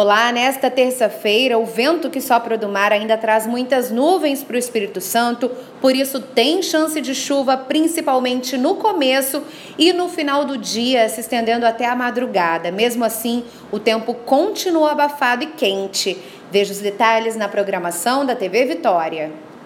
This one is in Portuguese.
Olá, nesta terça-feira, o vento que sopra do mar ainda traz muitas nuvens para o Espírito Santo, por isso tem chance de chuva, principalmente no começo e no final do dia, se estendendo até a madrugada. Mesmo assim, o tempo continua abafado e quente. Veja os detalhes na programação da TV Vitória.